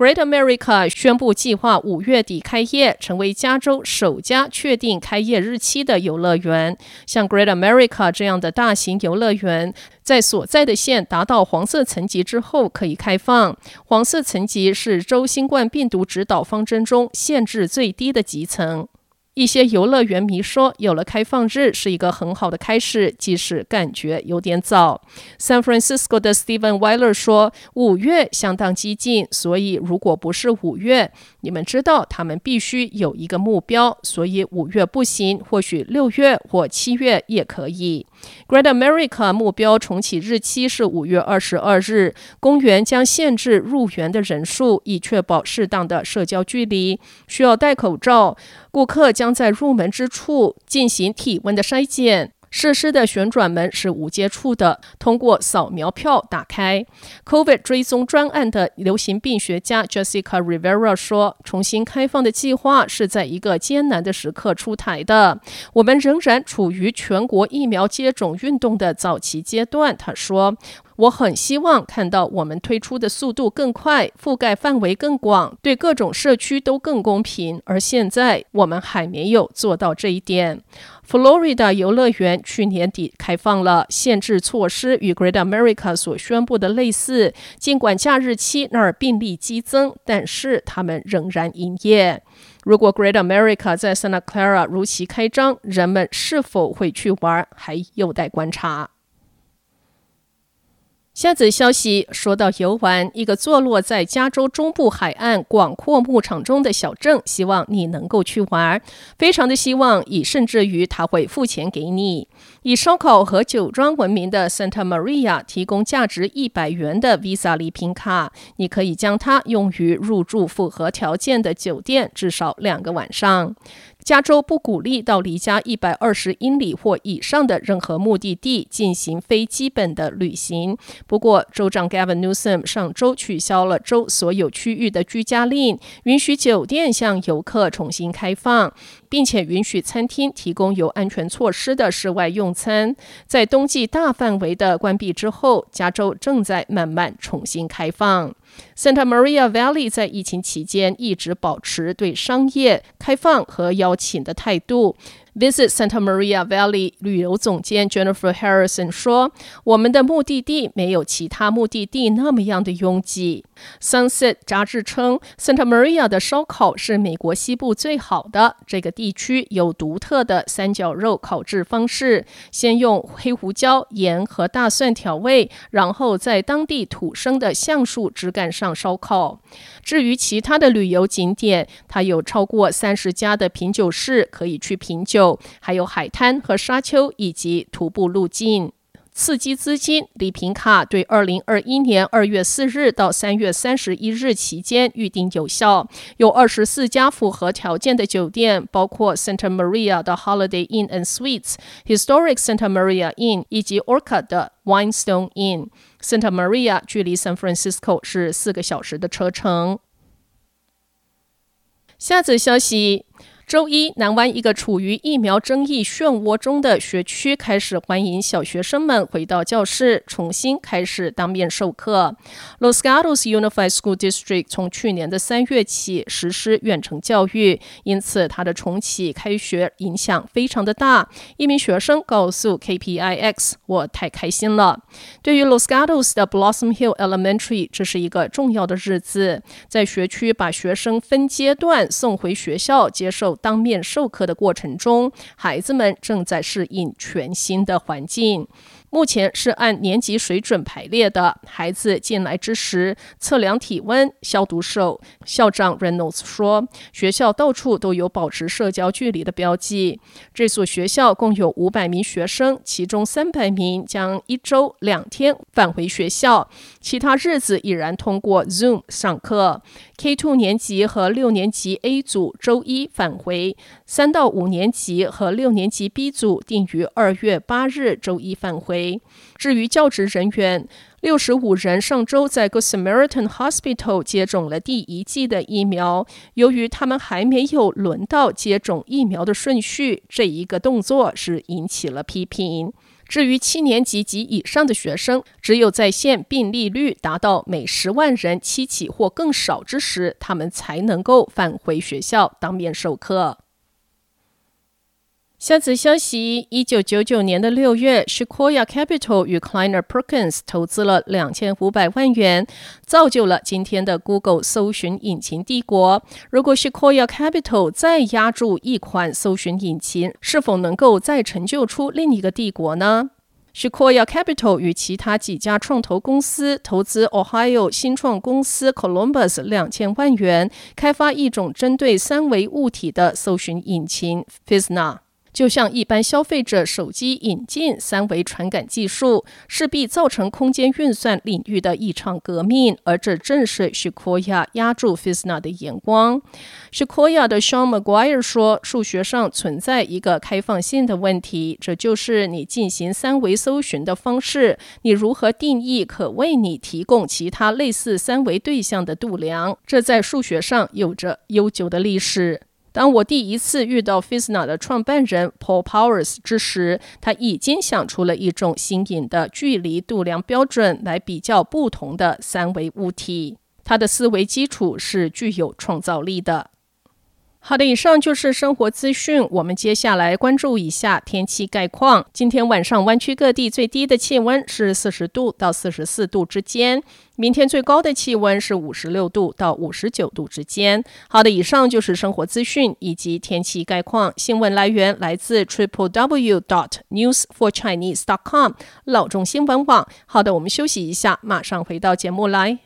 Great America 宣布计划五月底开业，成为加州首家确定开业日期的游乐园。像 Great America 这样的大型游乐园，在所在的县达到黄色层级之后可以开放。黄色层级是州新冠病毒指导方针中限制最低的级层。一些游乐园迷说，有了开放日是一个很好的开始，即使感觉有点早。San Francisco 的 Steven Weiler 说，五月相当激进，所以如果不是五月，你们知道他们必须有一个目标，所以五月不行，或许六月或七月也可以。Great America 目标重启日期是五月二十二日，公园将限制入园的人数，以确保适当的社交距离，需要戴口罩。顾客将在入门之处进行体温的筛检。设施的旋转门是无接触的，通过扫描票打开。COVID 追踪专案的流行病学家 Jessica Rivera 说：“重新开放的计划是在一个艰难的时刻出台的。我们仍然处于全国疫苗接种运动的早期阶段。”他说。我很希望看到我们推出的速度更快，覆盖范围更广，对各种社区都更公平。而现在我们还没有做到这一点。佛罗里达游乐园去年底开放了，限制措施与 Great America 所宣布的类似。尽管假日期那儿病例激增，但是他们仍然营业。如果 Great America 在 Santa Clara 如期开张，人们是否会去玩，还有待观察。下则消息说到游玩，一个坐落在加州中部海岸广阔牧场中的小镇，希望你能够去玩，非常的希望，以甚至于他会付钱给你。以烧烤和酒庄闻名的 Santa Maria 提供价值一百元的 Visa 礼品卡，你可以将它用于入住符合条件的酒店至少两个晚上。加州不鼓励到离家一百二十英里或以上的任何目的地进行非基本的旅行。不过，州长 Gavin Newsom 上周取消了州所有区域的居家令，允许酒店向游客重新开放，并且允许餐厅提供有安全措施的室外用餐。在冬季大范围的关闭之后，加州正在慢慢重新开放。Santa Maria Valley 在疫情期间一直保持对商业开放和邀请的态度。Visit Santa Maria Valley 旅游总监 Jennifer Harrison 说：“我们的目的地没有其他目的地那么样的拥挤。” Sunset 杂志称，Santa Maria 的烧烤是美国西部最好的。这个地区有独特的三角肉烤制方式，先用黑胡椒、盐和大蒜调味，然后在当地土生的橡树枝干上烧烤。至于其他的旅游景点，它有超过三十家的品酒室可以去品酒，还有海滩和沙丘以及徒步路径。刺激资金礼品卡对二零二一年二月四日到三月三十一日期间预定有效。有二十四家符合条件的酒店，包括 Santa Maria 的 Holiday Inn and Suites、Historic Santa Maria Inn 以及 Orca 的 Winestone Inn。Santa Maria 距离 San Francisco 是四个小时的车程。下则消息。周一，南湾一个处于疫苗争议漩涡中的学区开始欢迎小学生们回到教室，重新开始当面授课。Los Gatos Unified School District 从去年的三月起实施远程教育，因此它的重启开学影响非常的大。一名学生告诉 KPIX：“ 我太开心了。”对于 Los Gatos 的 Blossom Hill Elementary，这是一个重要的日子，在学区把学生分阶段送回学校接受。当面授课的过程中，孩子们正在适应全新的环境。目前是按年级水准排列的。孩子进来之时，测量体温、消毒手。校长 Reynolds 说，学校到处都有保持社交距离的标记。这所学校共有五百名学生，其中三百名将一周两天返回学校，其他日子依然通过 Zoom 上课。K2 年级和六年级 A 组周一返回，三到五年级和六年级 B 组定于二月八日周一返回。至于教职人员，六十五人上周在 Good Samaritan Hospital 接种了第一剂的疫苗。由于他们还没有轮到接种疫苗的顺序，这一个动作是引起了批评。至于七年级及以上的学生，只有在线病例率达到每十万人七起或更少之时，他们才能够返回学校当面授课。下则消息：一九九九年的六月，Sequoia Capital 与 Kleiner Perkins 投资了两千五百万元，造就了今天的 Google 搜寻引擎帝国。如果 Sequoia Capital 再押注一款搜寻引擎，是否能够再成就出另一个帝国呢？Sequoia Capital 与其他几家创投公司投资 Ohio 新创公司 Columbus 两千万元，开发一种针对三维物体的搜寻引擎 Fisna。就像一般消费者手机引进三维传感技术，势必造成空间运算领域的一场革命，而这正是 Sequoia 压住 Fisna 的眼光。Sequoia 的 Sean McGuire 说：“数学上存在一个开放性的问题，这就是你进行三维搜寻的方式，你如何定义可为你提供其他类似三维对象的度量？这在数学上有着悠久的历史。”当我第一次遇到 Fisna 的创办人 Paul Powers 之时，他已经想出了一种新颖的距离度量标准来比较不同的三维物体。他的思维基础是具有创造力的。好的，以上就是生活资讯。我们接下来关注一下天气概况。今天晚上湾区各地最低的气温是四十度到四十四度之间，明天最高的气温是五十六度到五十九度之间。好的，以上就是生活资讯以及天气概况。新闻来源来自 triple w dot news for chinese dot com 老中新闻网。好的，我们休息一下，马上回到节目来。